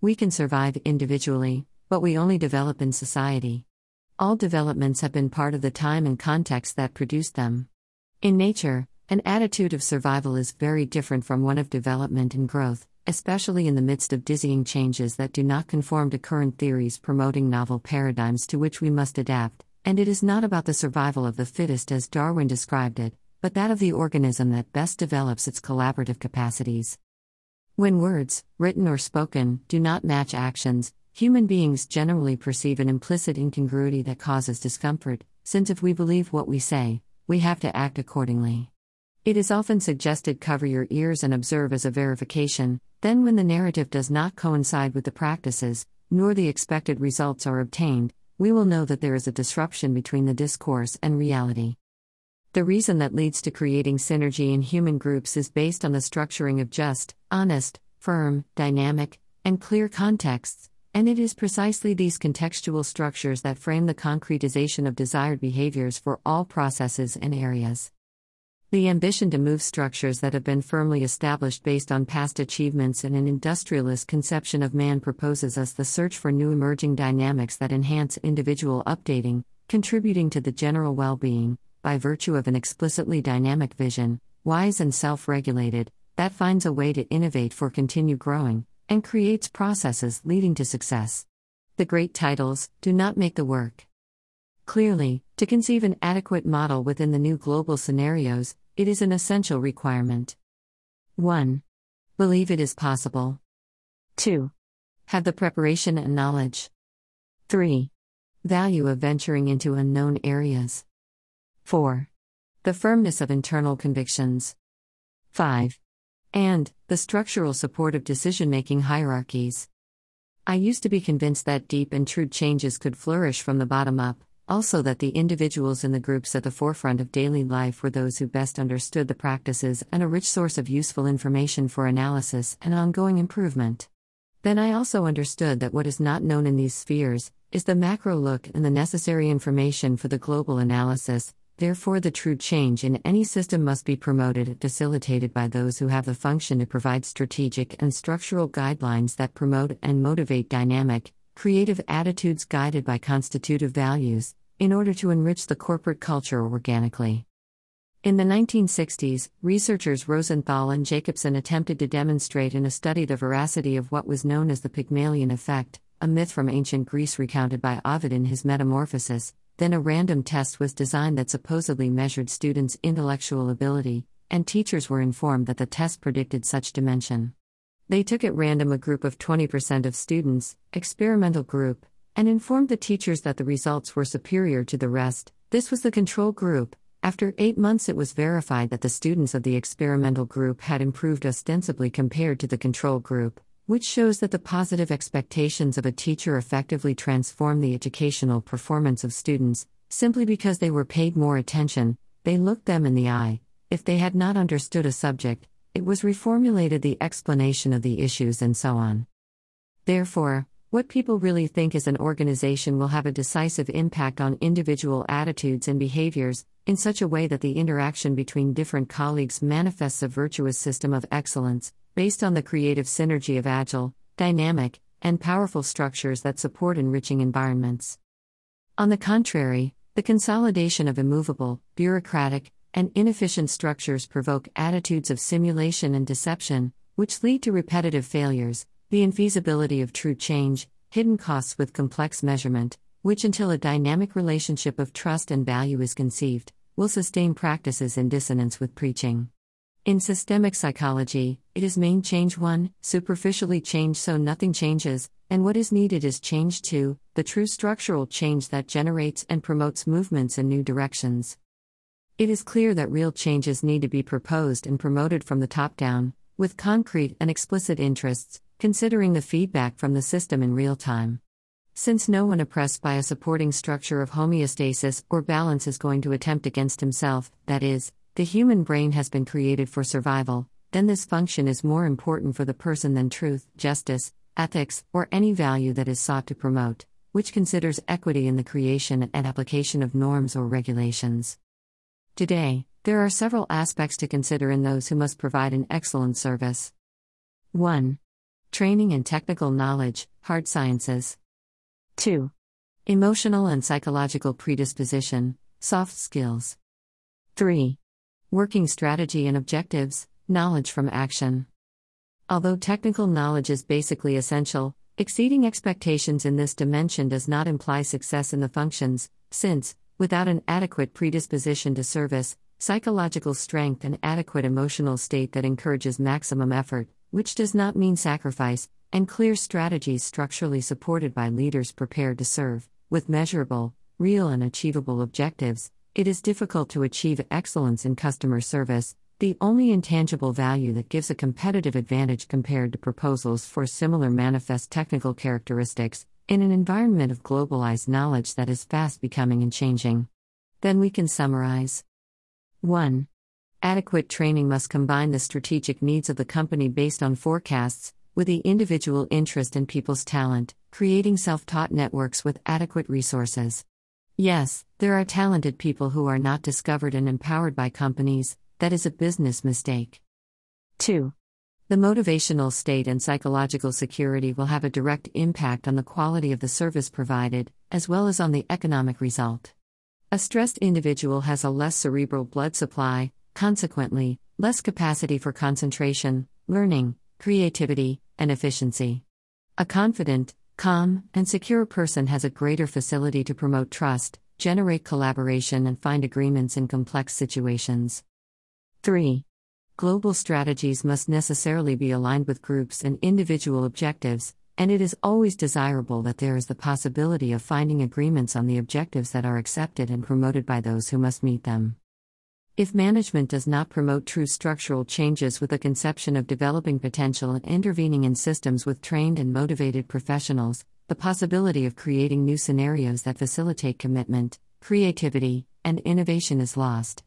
We can survive individually, but we only develop in society. All developments have been part of the time and context that produced them. In nature, an attitude of survival is very different from one of development and growth, especially in the midst of dizzying changes that do not conform to current theories promoting novel paradigms to which we must adapt, and it is not about the survival of the fittest as Darwin described it, but that of the organism that best develops its collaborative capacities. When words, written or spoken, do not match actions, human beings generally perceive an implicit incongruity that causes discomfort, since if we believe what we say, we have to act accordingly. It is often suggested cover your ears and observe as a verification, then, when the narrative does not coincide with the practices, nor the expected results are obtained, we will know that there is a disruption between the discourse and reality. The reason that leads to creating synergy in human groups is based on the structuring of just, honest, firm, dynamic, and clear contexts, and it is precisely these contextual structures that frame the concretization of desired behaviors for all processes and areas. The ambition to move structures that have been firmly established based on past achievements and an industrialist conception of man proposes us the search for new emerging dynamics that enhance individual updating, contributing to the general well being, by virtue of an explicitly dynamic vision, wise and self regulated, that finds a way to innovate for continued growing, and creates processes leading to success. The great titles do not make the work. Clearly, to conceive an adequate model within the new global scenarios, it is an essential requirement. 1. Believe it is possible. 2. Have the preparation and knowledge. 3. Value of venturing into unknown areas. 4. The firmness of internal convictions. 5. And, the structural support of decision making hierarchies. I used to be convinced that deep and true changes could flourish from the bottom up also that the individuals in the groups at the forefront of daily life were those who best understood the practices and a rich source of useful information for analysis and ongoing improvement. Then I also understood that what is not known in these spheres is the macro look and the necessary information for the global analysis. Therefore, the true change in any system must be promoted and facilitated by those who have the function to provide strategic and structural guidelines that promote and motivate dynamic, creative attitudes guided by constitutive values, in order to enrich the corporate culture organically. In the 1960s, researchers Rosenthal and Jacobson attempted to demonstrate in a study the veracity of what was known as the Pygmalion effect, a myth from ancient Greece recounted by Ovid in his Metamorphoses. Then a random test was designed that supposedly measured students' intellectual ability, and teachers were informed that the test predicted such dimension. They took at random a group of 20% of students, experimental group, and informed the teachers that the results were superior to the rest. This was the control group. After eight months, it was verified that the students of the experimental group had improved ostensibly compared to the control group, which shows that the positive expectations of a teacher effectively transform the educational performance of students, simply because they were paid more attention, they looked them in the eye. If they had not understood a subject, it was reformulated the explanation of the issues and so on. Therefore, what people really think as an organization will have a decisive impact on individual attitudes and behaviors, in such a way that the interaction between different colleagues manifests a virtuous system of excellence, based on the creative synergy of agile, dynamic, and powerful structures that support enriching environments. On the contrary, the consolidation of immovable, bureaucratic, and inefficient structures provoke attitudes of simulation and deception, which lead to repetitive failures, the infeasibility of true change, hidden costs with complex measurement, which, until a dynamic relationship of trust and value is conceived, will sustain practices in dissonance with preaching. In systemic psychology, it is main change 1, superficially change so nothing changes, and what is needed is change 2, the true structural change that generates and promotes movements in new directions. It is clear that real changes need to be proposed and promoted from the top down, with concrete and explicit interests, considering the feedback from the system in real time. Since no one oppressed by a supporting structure of homeostasis or balance is going to attempt against himself, that is, the human brain has been created for survival, then this function is more important for the person than truth, justice, ethics, or any value that is sought to promote, which considers equity in the creation and application of norms or regulations. Today, there are several aspects to consider in those who must provide an excellent service. 1. Training and technical knowledge, hard sciences. 2. Emotional and psychological predisposition, soft skills. 3. Working strategy and objectives, knowledge from action. Although technical knowledge is basically essential, exceeding expectations in this dimension does not imply success in the functions, since, without an adequate predisposition to service, psychological strength, and adequate emotional state that encourages maximum effort, which does not mean sacrifice, and clear strategies structurally supported by leaders prepared to serve, with measurable, real, and achievable objectives, it is difficult to achieve excellence in customer service, the only intangible value that gives a competitive advantage compared to proposals for similar manifest technical characteristics, in an environment of globalized knowledge that is fast becoming and changing. Then we can summarize 1. Adequate training must combine the strategic needs of the company based on forecasts, with the individual interest in people's talent, creating self taught networks with adequate resources. Yes, there are talented people who are not discovered and empowered by companies, that is a business mistake. 2. The motivational state and psychological security will have a direct impact on the quality of the service provided, as well as on the economic result. A stressed individual has a less cerebral blood supply, consequently, less capacity for concentration, learning, creativity, and efficiency. A confident, calm, and secure person has a greater facility to promote trust, generate collaboration, and find agreements in complex situations. 3. Global strategies must necessarily be aligned with groups and individual objectives, and it is always desirable that there is the possibility of finding agreements on the objectives that are accepted and promoted by those who must meet them. If management does not promote true structural changes with a conception of developing potential and intervening in systems with trained and motivated professionals, the possibility of creating new scenarios that facilitate commitment, creativity, and innovation is lost.